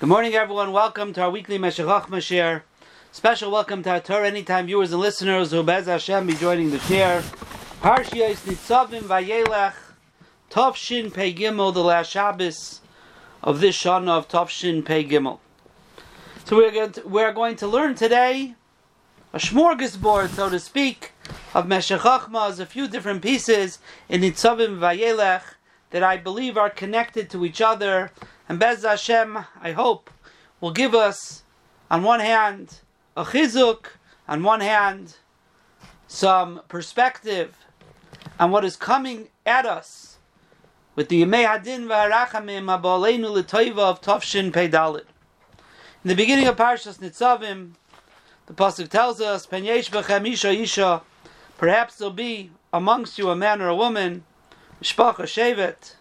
Good morning, everyone. Welcome to our weekly Meshachach share. Special welcome to our Torah Anytime viewers and listeners who Bez Hashem be joining the share. Parshia is Nitzavim Vayelech Tovshin Pei Gimel, the last Shabbos of this Shana of Tovshin Pei Gimel. So we're going to, we're going to learn today a smorgasbord, so to speak, of Meshachachmas, a few different pieces in Nitzavim Vayelech that I believe are connected to each other. And Bez Hashem, I hope, will give us, on one hand, a chizuk, on one hand, some perspective on what is coming at us with the Yemei Hadin V'Harachamim Abaleinu L'Toiva of Tovshin Peidalit. In the beginning of Parshas Nitzavim, the pasuk tells us, "Pen yesh b'chem isha isha." Perhaps there'll be amongst you a man or a woman Mishpacha Shevet.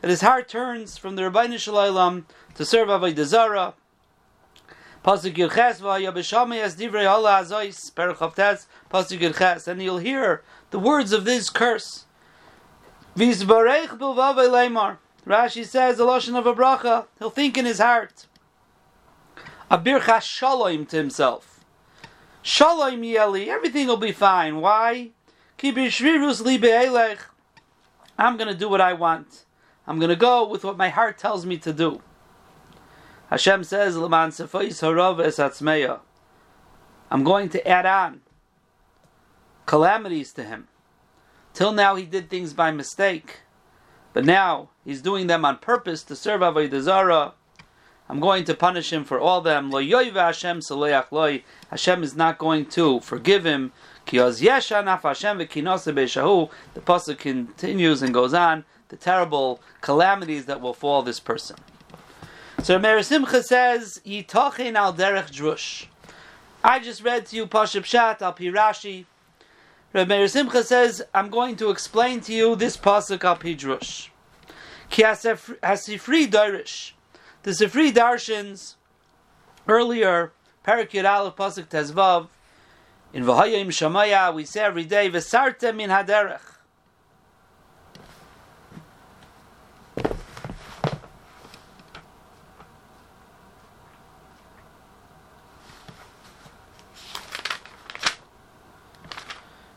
That his heart turns from the Rabbeinu Shalom to serve Avodah Zarah. Pasuk Yirches v'ayabishami as divrei hala azois perachavtes pasuk Yirches and you'll hear the words of this curse. Vizbarech bilvavei leimar. Rashi says the lashon of a bracha. He'll think in his heart. A birchas shalom to himself. Shalom Yeli, everything will be fine. Why? I'm going to do what I want. I'm going to go with what my heart tells me to do. Hashem says, "Leman harav I'm going to add on calamities to him. Till now, he did things by mistake, but now he's doing them on purpose to serve Avodah Zarah I'm going to punish him for all them. Lo Hashem loy. Hashem is not going to forgive him. Hashem The pasuk continues and goes on the terrible calamities that will fall this person. So Meir Simcha says, Yitochin al derech drush. I just read to you Pashup Pshat al Pirashi. Rabbi Meir Simcha says, I'm going to explain to you this pasuk al Pidrush. Ki hasifri dorish. The Sifri Darshans earlier, Parakut Aleph Pasuk Tezvav, in Vahayim Shamaya, we say every day, Vesartem min Haderech.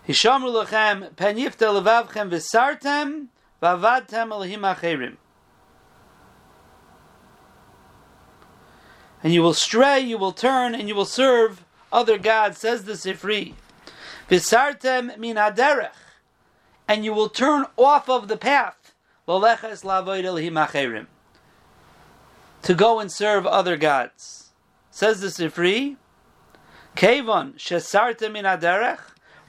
Hishamru lechem pen yifta levavchem v'sartem v'avadtem elahim acherim. And you will stray, you will turn, and you will serve other gods, says the Sifri. Visartem min haderech, and you will turn off of the path. To go and serve other gods. Says the Sifri, Kevon shesartem min haderech,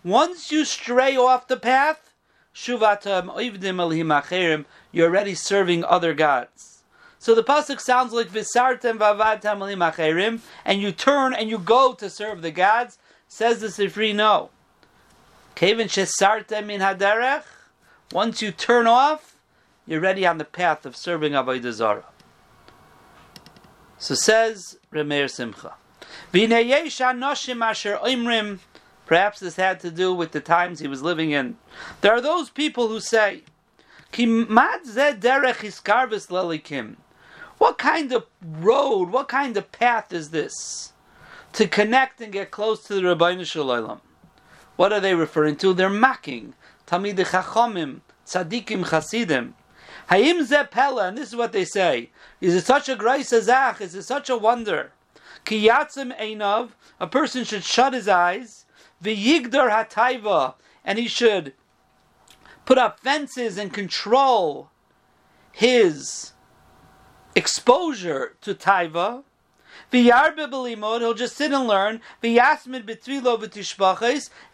once you stray off the path, shuvatam oivdim you're already serving other gods. So the pasuk sounds like visartem vavatam acherim, and you turn and you go to serve the gods. Says the Sifri, no. Kevin shesartem in haderech. Once you turn off, you're ready on the path of serving Avodah Zarah. So says Remeir Simcha. Perhaps this had to do with the times he was living in. There are those people who say, what kind of road, what kind of path is this to connect and get close to the Rabbeinu Shalom? What are they referring to? They're mocking Tamid Chachomim, Tzadikim Chasidim. Hayim Zepela, and this is what they say. Is it such a grace azach? Is it such a wonder? Kiyatzim Einov, a person should shut his eyes, V'yigdar Hataiva, and he should put up fences and control his exposure to taiva. He'll just sit and learn.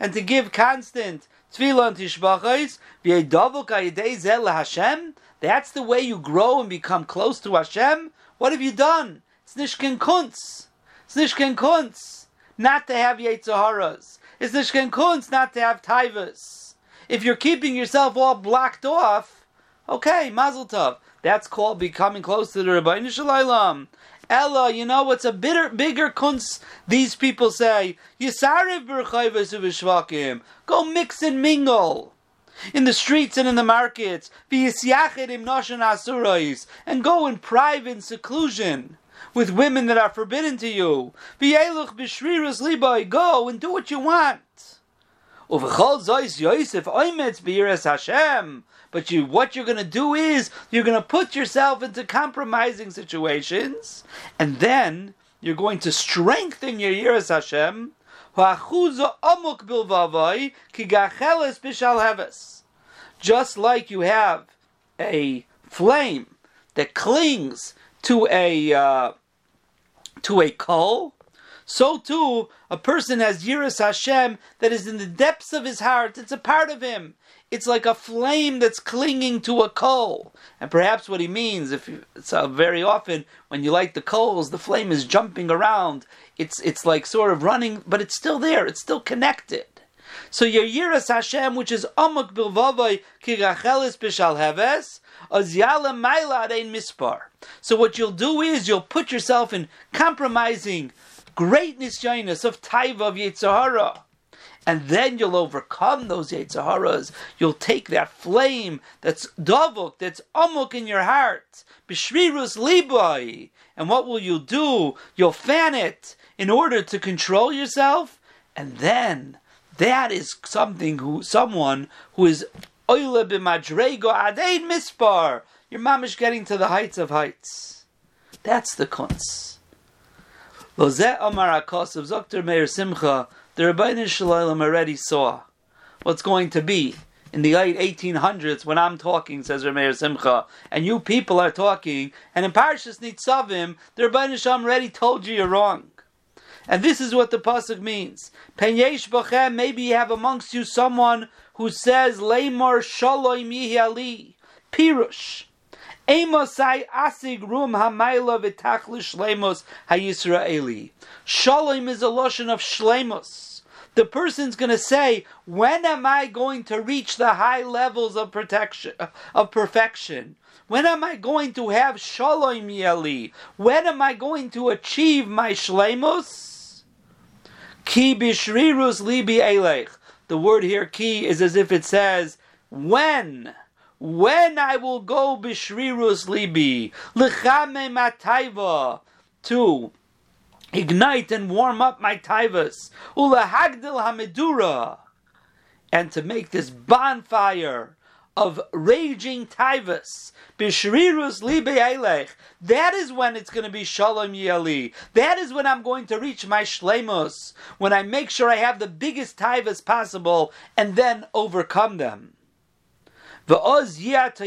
And to give constant tvilo and tishbachis. Hashem. That's the way you grow and become close to Hashem. What have you done? It's kunz. It's kunz. Not to have yetzaharas. It's nishken kunz not to have taivas. If you're keeping yourself all blocked off, okay, mazel tov. That's called becoming close to the Rabbeinu Shalom. Ella, you know what's a bitter, bigger kunz? These people say, Yisariv Go mix and mingle in the streets and in the markets, and go in private seclusion with women that are forbidden to you. Go and do what you want. But you, what you're going to do is you're going to put yourself into compromising situations, and then you're going to strengthen your Yiras Hashem. Just like you have a flame that clings to a uh, to a coal, so too a person has Yiras Hashem that is in the depths of his heart. It's a part of him. It's like a flame that's clinging to a coal. And perhaps what he means, if you, it's uh, very often when you light the coals, the flame is jumping around. It's it's like sort of running, but it's still there. It's still connected. So your Yiras Hashem, which is Amok Bilvavai Kirachelis Bishal Heves, Azyala Adein Mispar. So what you'll do is you'll put yourself in compromising greatness nisyainus of Taiva of Yitzhahara. And then you'll overcome those Yitzharas. You'll take that flame that's davuk, that's amok in your heart, bishrirus libai. And what will you do? You'll fan it in order to control yourself, and then that is something who someone who is oile b'madrego adein mispar. Your mom is getting to the heights of heights. That's the kunz. Lozeh Amar Akos of Zokter Meir Simcha, the Rabbeinu Shalom already saw what's going to be in the late 1800s when I'm talking, says Rameir Simcha, and you people are talking, and in Parshas Nitzavim, the Rabbeinu Shalom already told you you're wrong. And this is what the pasuk means. Penyesh b'chem, maybe you have amongst you someone who says, Leimor shalom yihi ali, pirush. Emosai asig rum hamayla v'tachli shlemos hayisraeli. Shalom is a lotion of shlemos. The person's going to say, when am I going to reach the high levels of protection, of perfection? When am I going to have shalom yali? When am I going to achieve my shlemos? Ki bishrirus libi elech. The word here, ki, is as if it says, when, when I will go bishrirus libi, lichame mataiva, to ignite and warm up my taivas, ulahagdil hamedura, and to make this bonfire of raging taivas, bishrirus libe That is when it's going to be shalom yali. That is when I'm going to reach my shlemos. When I make sure I have the biggest taivas possible and then overcome them. V'oz yiyat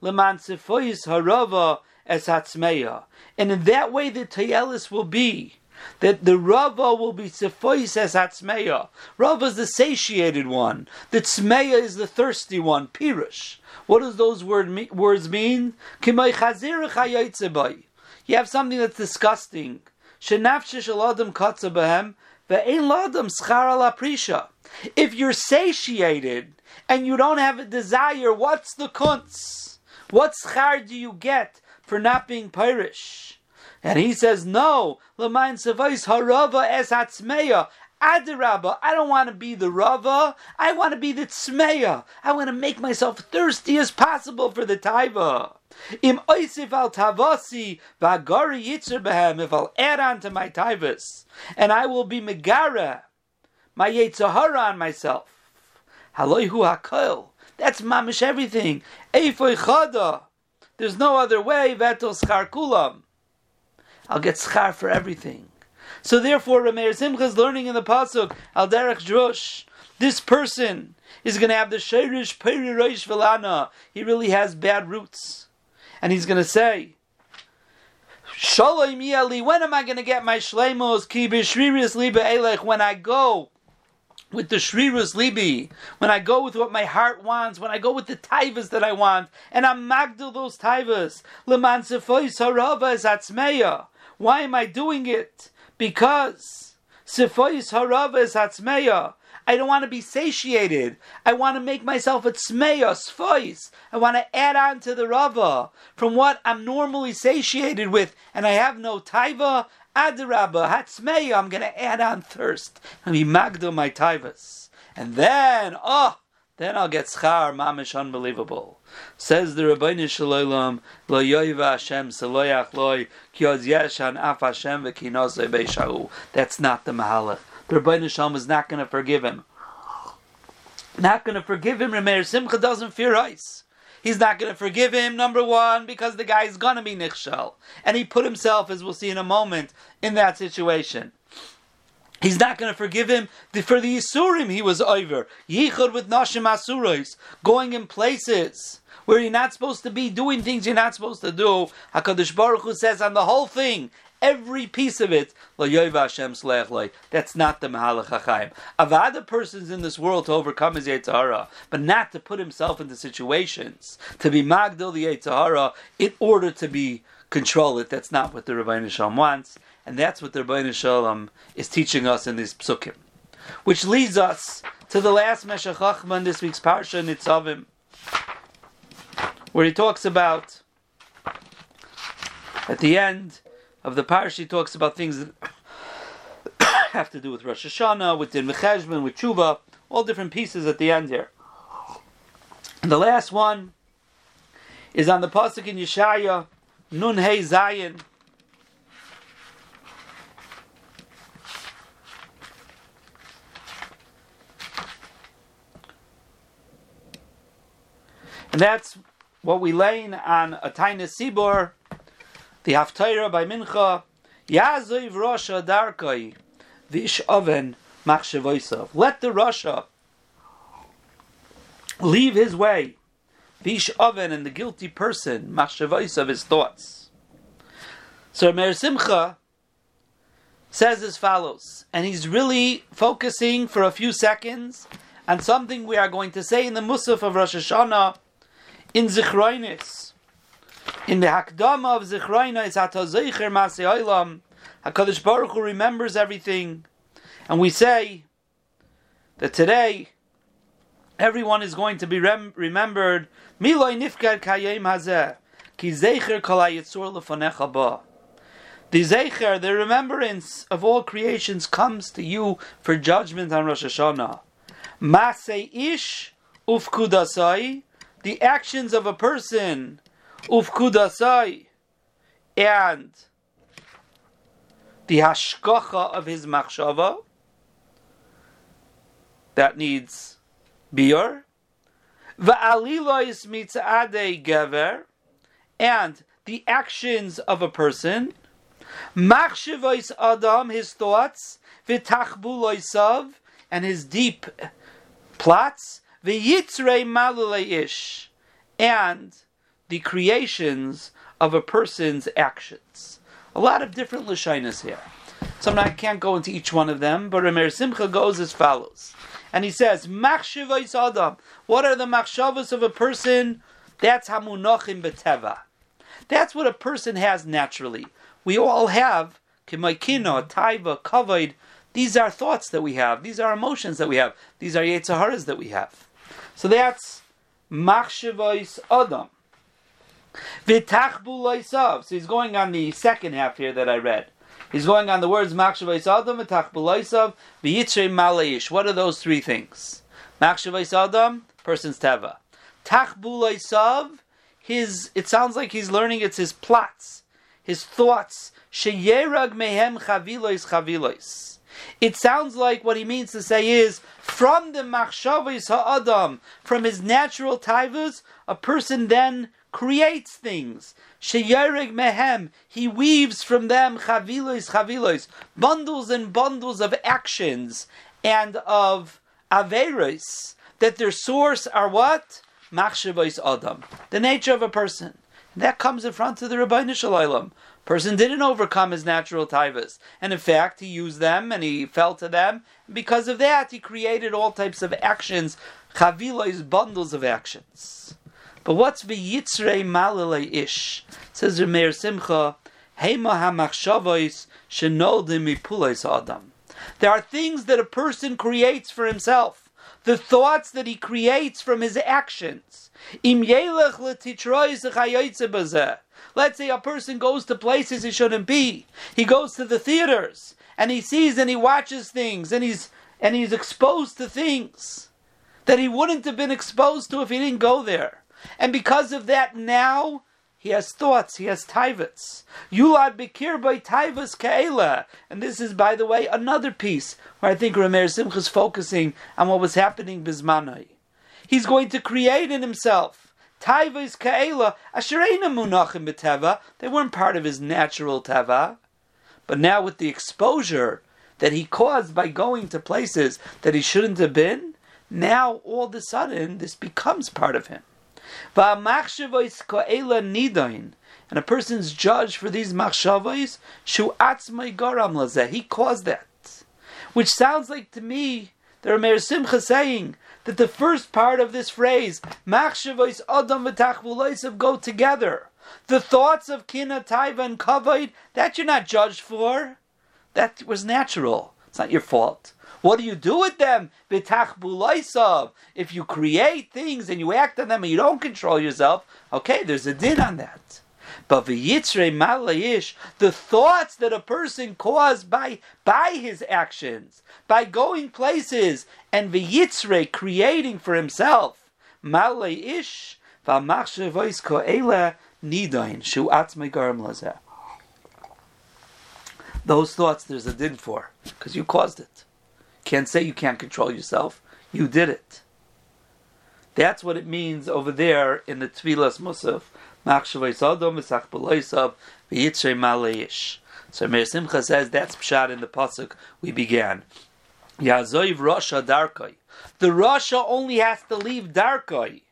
leman harava es hatzmeya. And in that way the tayalis will be that the Rava will be Sephois as Hatzmeya. Rava is the satiated one. The Tzmeya is the thirsty one. Pirush. What does those word words mean? You have something that's disgusting. If you're satiated and you don't have a desire, what's the kunz? What schar do you get for not being pirish? And he says, no, Lamain Savais Harava es Hatzmeya. Adirabba, I don't want to be the Rava, I want to be the Tzmeya. I want to make myself thirsty as possible for the Taiva. Im oisif al tavasi v'agari yitzer if I'll add on to my taivas, and I will be megara, my yetzahara on myself. Haloihu hakol, that's mamish everything. Eifoy chada, there's no other way, vetel schar kulam. I'll get schar for everything. So therefore, Rameir Simcha is learning in the pasuk Al Derech Drush. This person is going to have the Sheirish Peri Reish Velana. He really has bad roots, and he's going to say. Shalom Yali, when am I going to get my shleimos? Ki b'shriris liba elech, when I go with the shrirus libi, when I go with what my heart wants, when I go with the taivas that I want, and I'm magdil those taivas, leman sefois harava is atzmeya, why am I doing it? Because Sifois haravas hatzmeya. I don't want to be satiated. I want to make myself a tzmeya, sfois. I want to add on to the rava from what I'm normally satiated with, and I have no taiva. Adarabba, hatzmeya, I'm going to add on thirst. And be magdo my taivas. And then, oh, then I'll get schar, mamish, unbelievable. Says the Rabbeinu Shalom, Lo yoiva Hashem seloyach loy, kioz yeshan af Hashem v'kinose beishahu. That's not the mahalach. The Rabbeinu Shalom is not going to forgive him. Not going to forgive him. Remeir Simcha doesn't fear ice. He's not going to forgive him, number one, because the guy is going to be nichshal. And he put himself, as we'll see in a moment, in that situation. He's not going to forgive him for the Yisurim he was over. Yichud with Nashim Asurais, going in places where you're not supposed to be, doing things you're not supposed to do. HaKadosh Baruch Hu says on the whole thing, every piece of it, that's not the Mahalach HaChaim. Of other persons in this world to overcome his Yetzirah, but not to put himself into situations, to be Magdil the Yetzirah, in order to be control it. That's not what the Rabbi Shalom wants, and that's what the Rabbi Shalom is teaching us in this psukim. Which leads us to the last Meshech Chachma in this week's Parsha Nitzavim, where he talks about, at the end, of the parish, he talks about things that have to do with Rosh Hashanah, with Din Mecheshbon, with Tshuva, all different pieces at the end here. And the last one is on the pasuk in Yeshaya, Nun Hey Zayin. And that's what we lay on a tiny sibor the Haftarah by Mincha, Yaziv Rasha Darkai, Vish Oven Machshevoisav. Let the Rasha leave his way, Vish Oven and the guilty person, Machshevoisav, his thoughts. So Meir Simcha says as follows, and he's really focusing for a few seconds on something we are going to say in the Musaf of Rosh Hashanah in Zichroinis in the Hakdama of Zichraina, it's Hatazecher Masei HaKadosh Baruch Hu remembers everything. And we say that today, everyone is going to be rem- remembered. Miloi nifkad kayem hazeh. Ki zecher kol hayitzur lefanecha. The zecher, the remembrance of all creations comes to you for judgment on Rosh Hashanah. Masei ish ufkudasai. The actions of a person ufkudasai, and the hashkacha of his machshava that needs biur, va'alilois mitzadei gever, and the actions of a person, machshavos adam, his thoughts, v'tachbuloisav, and his deep plots, v'yitzrei malulei ish, and the creations of a person's actions. A lot of different lashinas here. So I can't go into each one of them, but Rameir Simcha goes as follows. And he says, Machshavais Adam. What are the machshavas of a person? That's hamunachim beteva. That's what a person has naturally. We all have kimaikino, taiva, kavod. These are thoughts that we have. These are emotions that we have. These are yetzaharas that we have. So that's machshavais Adam. So he's going on the second half here that I read. He's going on the words Makshavais Adam, Vitachbulaisav, V'yitzrei Maleish. What are those three things? Makshavais Adam, person's Teva. Tachbulaisav, his, it sounds like he's learning it's his plots, his thoughts. Sheyerag mehem chavilois chavilois. It sounds like what he means to say is from the machshavos ha'adam, from his natural taivas, a person then creates things. Sheyarig mehem, he weaves from them chavilos, chavilos, bundles and bundles of actions and of averos that their source are what? Machshavos adam, the nature of a person. that comes in front of the Rabbi Shalom. Person didn't overcome his natural taivas, and in fact, he used them and he fell to them. Because of that, he created all types of actions, chavilos, bundles of actions. But what's the v'yitzrei malale ish? Says Rameir Simcha, Hema hamachshavos shenoldim mipulais adam. There are things that a person creates for himself, the thoughts that he creates from his actions. Let's say a person goes to places he shouldn't be. He goes to the theaters and he sees and he watches things and he's and he's exposed to things that he wouldn't have been exposed to if he didn't go there. And because of that, now he has thoughts, he has taivats. Yulad Bekir by taivas kaela. And this is, by the way, another piece where I think Rameir Simcha is focusing on what was happening bismanai. He's going to create in himself. Taivas kaela, asherena munachim beteva. They weren't part of his natural teva. But now with the exposure that he caused by going to places that he shouldn't have been, now all of a sudden this becomes part of him. And a person's judged for these machshavos, shu atzmai garam lazeh. He caused that. Which sounds like to me, the Rameir Simcha saying that the first part of this phrase, machshavos adam v'tachvuloisav, go together. The thoughts of kina, taiva, and kavod, that you're not judged for. That was natural. It's not your fault. What do you do with them? If you create things and you act on them and you don't control yourself, okay, there's a din on that. But v'yitzrei malayish, the thoughts that a person caused by by his actions, by going places, and v'yitzrei creating for himself, malayish v'amachshevois ko'ela nidain shu atzmei garam lazeh. Those thoughts, there's a din for because you caused it. Can't say you can't control yourself. You did it. That's what it means over there in the Tvilas Musaf. So Meir Simcha says that's pshat in the pasuk we began. Yazoiv Rasha Darkoi. The Rasha only has to leave Darkoi.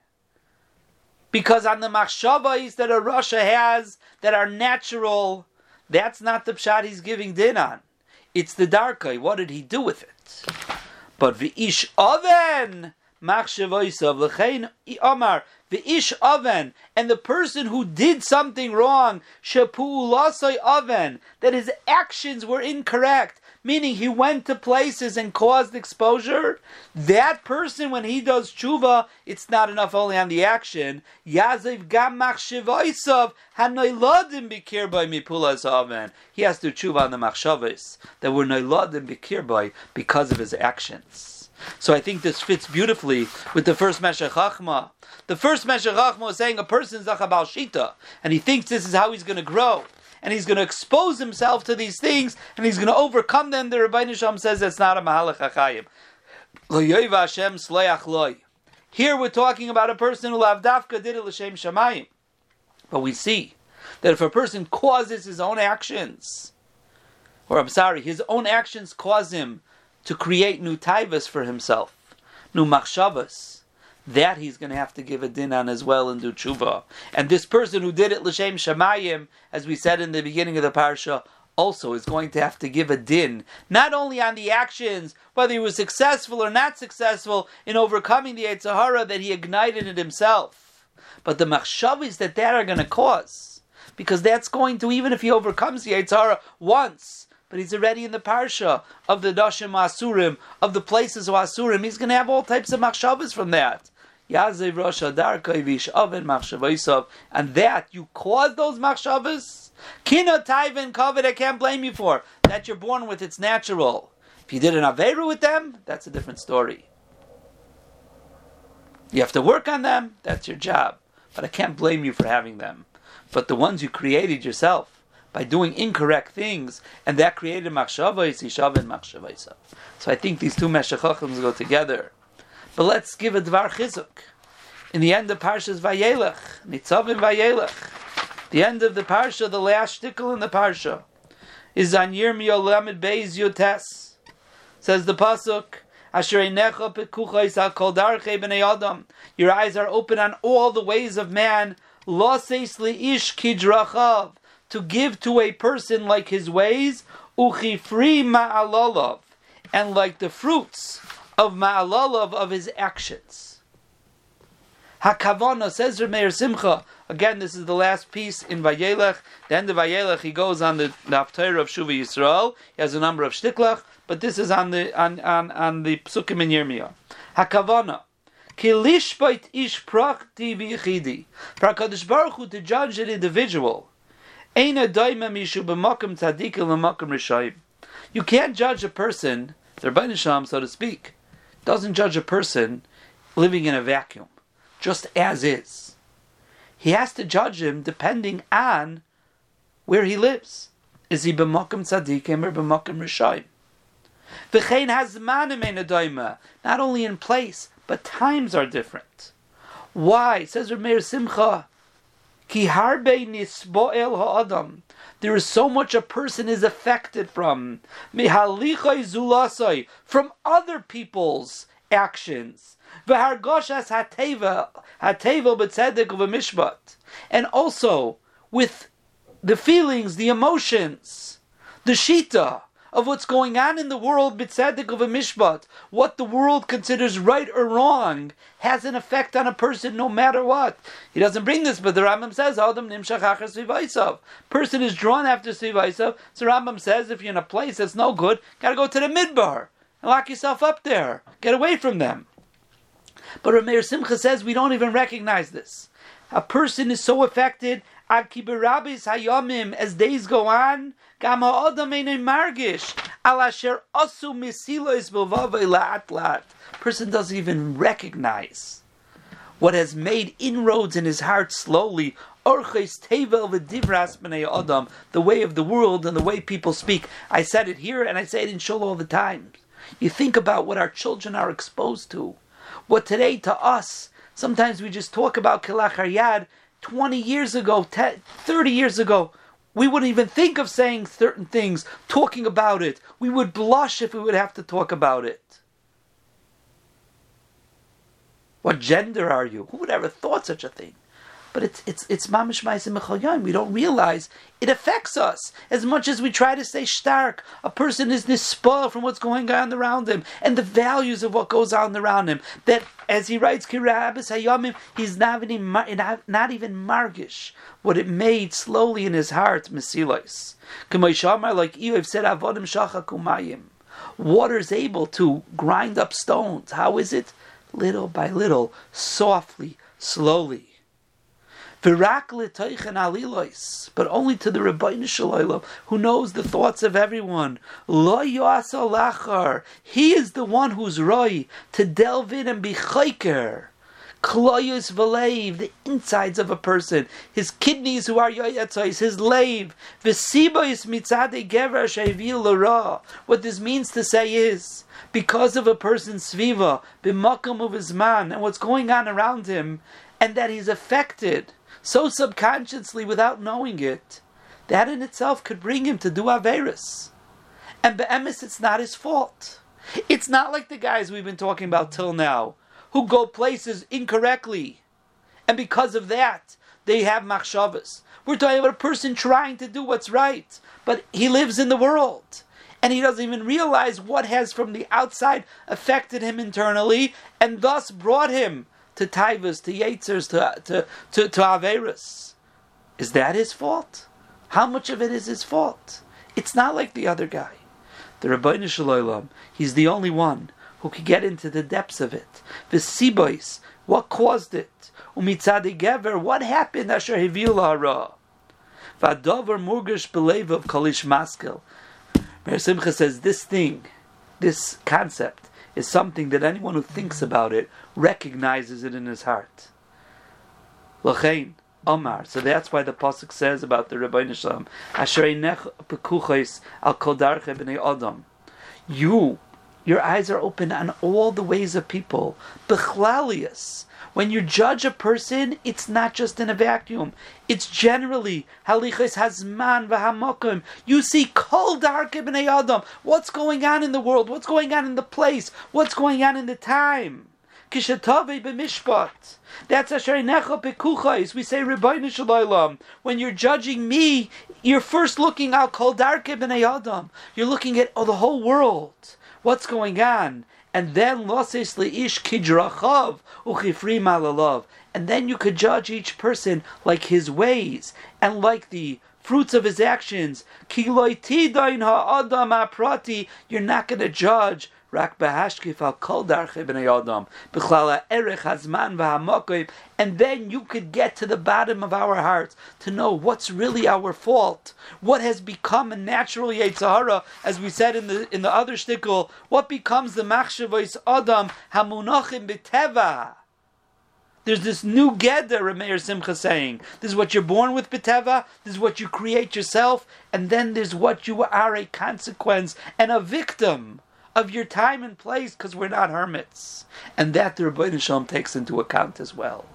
Because on the machshavas that a Rasha has that are natural, that's not the pshat he's giving din on. It's the Darkoi. What did he do with it? But the ish oven machshevoisav l'chein omar the ish oven and the person who did something wrong shapu lasai oven that his actions were incorrect meaning he went to places and caused exposure, that person, when he does tshuva, it's not enough only on the action. Yaziv gam machshavaisav hanoiladim bikir by mipulas oven. He has to tshuva on the machshavas that were noiladim bikir by because of his actions. So I think this fits beautifully with the first Meshech. The first Meshech is saying a person is a Shita, and he thinks this is how he's going to grow and he's going to expose himself to these things, and he's going to overcome them. The Rabbi Nisham says it's not a mahalach achayim. Here we're talking about a person who lavdafka did it l'shem shamayim. But we see that if a person causes his own actions, or I'm sorry, his own actions cause him to create new taivas for himself, new machshavas, that he's going to have to give a din on as well and do tshuva. And this person who did it l'shem shamayim, as we said in the beginning of the parsha, also is going to have to give a din, not only on the actions, whether he was successful or not successful in overcoming the Sahara that he ignited it himself, but the machshavis that that are going to cause. Because that's going to, even if he overcomes the Sahara once, but he's already in the parsha of the Dashim Asurim, of the places of Asurim, he's going to have all types of machshavas from that. Yazev Rosha Darkoivish Oven Machshavaisov, and that you caused those machshavas. Kino Taivan Kovid, I can't blame you for. That you're born with, it's natural. If you did an Averu with them, that's a different story. You have to work on them, that's your job. But I can't blame you for having them. But the ones you created yourself by doing incorrect things, and that created machshavos, yishav and machshavaisa. So I think these two meshachachim go together. But let's give a dvar chizuk. In the end of Parshas Vayelech, Nitzavim Vayelech, the end of the Parsha, the last shtickle in the Parsha, is on Yirmiyah Lamed Beis Yotes. Says the Pasuk, Asher Einecha Pekuchais HaKol Darchei B'nei Adam. Your eyes are open on all the ways of man. Lo Ish Kidrachav. To give to a person like his ways, Uchifri Ma'alolav. And like the fruits of ma'alalav of his actions. Hakavana says Meir Simcha. Again, this is the last piece in Vayelech. The end of Vayelech, he goes on the Naftar of Shuva Yisrael. He has a number of shtiklach, but this is on the on on, on the psukim in Yirmiyah. Hakavana. Kilishbait ish prakti v'yichidi. For HaKadosh Baruch to judge an individual. You can't judge a person, their Sham, so to speak, doesn't judge a person living in a vacuum, just as is. He has to judge him depending on where he lives. Is he b'makom tzadikim or b'makom rishayim? V'chein hazmanim Not only in place, but times are different. Why? says Rameir Simcha. Ki harbe nisboel ha'adam. There is so much a person is affected from. Mihalichai zulasai. From other people's actions. V'hargoshas hateva. Hateva b'tzedek v'mishpat. And also with the feelings, the emotions, the shita of what's going on in the world, bitzadik of a mishpat, what the world considers right or wrong, has an effect on a person no matter what. He doesn't bring this, but the Rambam says, Adam nimshach achar Person is drawn after svivaisav. So Rambam says, if you're in a place that's no good, gotta go to the midbar and lock yourself up there. Get away from them. But Rameir Simcha says we don't even recognize this. A person is so affected ad kiberabis hayomim as days go on, gam ha'odam margish al asher asu misilos b'vavay la'at la'at. Person doesn't even recognize what has made inroads in his heart slowly. Orches tevel v'divras b'nei adam, the way of the world and the way people speak. I said it here and I say it in shul all the time. You think about what our children are exposed to. What today to us, sometimes we just talk about kilach yad 20 years ago, 10, 30 years ago, we wouldn't even think of saying certain things, talking about it. We would blush if we would have to talk about it. What gender are you? Who would ever thought such a thing? But it's it's it's mamish ma'asim We don't realize it affects us as much as we try to stay stark. A person is nispoil from what's going on around him and the values of what goes on around him. That, as he writes, kirabis he's not even not even margish what it made slowly in his heart, mesilos. Like Eov said, avodim shacha kumayim. Water is able to grind up stones. How is it? Little by little, softly, slowly. But only to the Rabbeinu Shalom, who knows the thoughts of everyone. Lo He is the one who's roy to delve in and be chayker. Kloyus v'leiv, the insides of a person, his kidneys who are yoyatzais, his lave, v'sibois mitzade gever lara. What this means to say is, because of a person's sviva, b'makam of his man, and what's going on around him, and that he's affected so subconsciously without knowing it, that in itself could bring him to do Averis. And Be'emis, it's not his fault. It's not like the guys we've been talking about till now, who go places incorrectly. And because of that, they have machshavas. We're talking about a person trying to do what's right, but he lives in the world. And he doesn't even realize what has from the outside affected him internally and thus brought him to Taivas, to Yetzers, to, to, to, to. Is that his fault? How much of it is his fault? It's not like the other guy. The Rabbeinu Shalom, he's the only one who could get into the depths of it. The Sibois, what caused it? Umitzadi Gever, what happened? Asher Hivil Hara. Vadover Murgish Belev of Kalish Maskel. Mer Simcha says this thing, this concept, is something that anyone who thinks about it recognizes it in his heart. L'chein, Omar. So that's why the pasuk says about the Rabbi Nishlam, Asher al kol b'nei Adam. You, your eyes are open on all the ways of people. Bechlalius. When you judge a person, it's not just in a vacuum. It's generally halichas hazman v'hamokim. You see kol darke b'nei adam. What's going on in the world? What's going on in the place? What's going on in the time? Kishatave b'mishpat. That's asher necha pekuchais. We say Rebbeinu Shalom. When you're judging me, you're first looking out kol darke b'nei adam. You're looking at oh, the whole world. What's going on? and then loses leish kidrachav uchifri and then you could judge each person like his ways and like the fruits of his actions. You're not going to judge kol darche b'nei adam b'chlala erech hazman v'hamokim and then you could get to the bottom of our hearts to know what's really our fault, what has become a natural Yetzirah, as we said in the in the other shtickle, what becomes the machshavos adam hamunachim b'teva. There's this new Geder, Rameir Simcha saying. This is what you're born with, B'teva. This is what you create yourself. And then there's what you are a consequence and a victim of your time and place because we're not hermits. And that the Rabbi Shalom takes into account as well.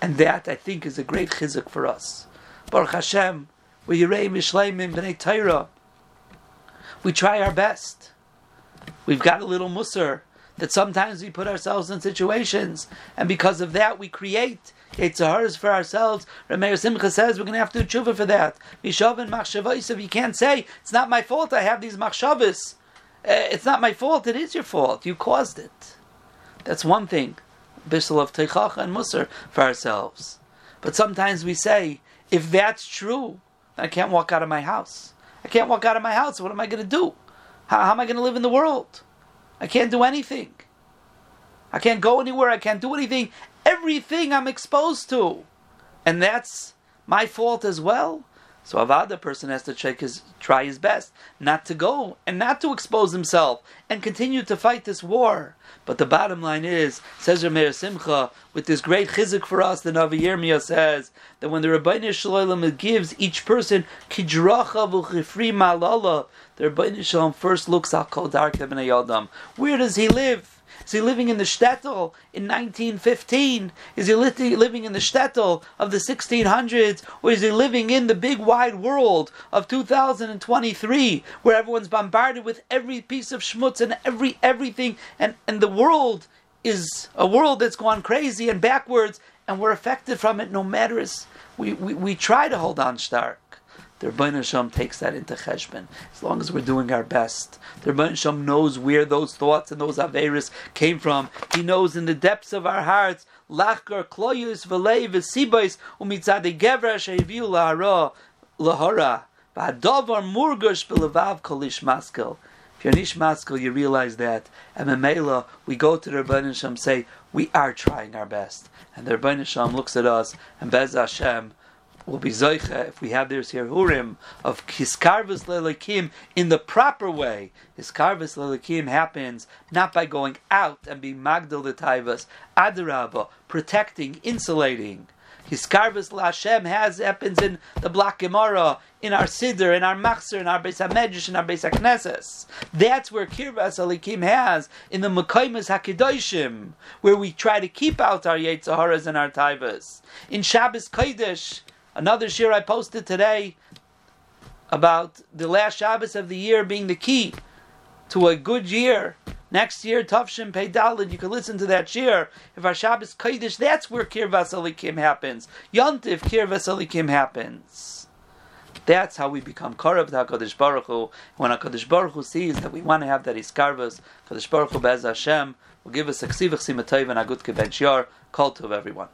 And that, I think, is a great chizuk for us. Baruch Hashem, we Yirei Mishleimim B'nai Torah. We try our best. We've got a little musar that sometimes we put ourselves in situations, and because of that we create Yetzaharas for ourselves. Rameir Simcha says we're going to have to do tshuva for that. Mishavin machshavos. You can't say it's not my fault. I have these machshavas. Uh, it's not my fault. It is your fault. You caused it. That's one thing. Bishul of Teichacha and Musar for ourselves. But sometimes we say, if that's true, I can't walk out of my house. I can't walk out of my house. What am I going to do? How, how am I going to live in the world? I can't do anything. I can't go anywhere. I can't do anything. Everything I'm exposed to. And that's my fault as well. So Avada person has to check his, try his best not to go and not to expose himself and continue to fight this war. But the bottom line is, says Rameir Simcha, with this great chizik for us, the Navi Yirmiyah says that when the Rabbeinu Shalom gives each person kidracha v'chifri malala, the Rabbeinu Shalom first looks at kol darkev Where does he live? Is he living in the shtetl in 1915? Is he living in the shtetl of the 1600s? Or is he living in the big wide world of 2023 where everyone's bombarded with every piece of schmutz and every everything and, and the world is a world that's gone crazy and backwards and we're affected from it no matter as we, we, we try to hold on stark. The Rebbeinu Shalom takes that into cheshbon. As long as we're doing our best, the Rebbeinu Shalom knows where those thoughts and those averis came from. He knows in the depths of our hearts. Lachgar kloyus v'lei v'sibais umitzade gevra she'eviu lahara lahara v'adavar murgush kolish maskel. If you're nish maskel, you realize that. And Memela, we go to the Rebbeinu Shalom say, we are trying our best. And the Rebbeinu Shalom looks at us, and Bez Hashem, will be zoicha if we have this here hurim of hiskarvus lelikim in the proper way. Hiskarvus lelikim happens not by going out and being magdal the taivas, adarabah, protecting, insulating. Hiskarvus Lashem has happens in the Black Gemara, in our Siddur, in our Machzer, in our Beis HaMedrash, in our Beis HaKnesses. That's where Kirvas Alikim has in the Mekaimas HaKedoshim, where we try to keep out our Yetzaharas and our Taivas. In Shabbos Kodesh, Another shir I posted today about the last Shabbos of the year being the key to a good year. Next year, Tavshin Pei Dalid, you can listen to that shir. If our Shabbos Kodesh, that's where Kir Vasalikim happens. Yontif Kir Vasalikim happens. That's how we become Karav to HaKadosh Baruch Hu. When HaKadosh Baruch Hu sees that we want to have that Iskarvas, HaKadosh Baruch Hu Bez Hashem will give us a Ksivach Simatayv and a good Kebench Yar, call to everyone.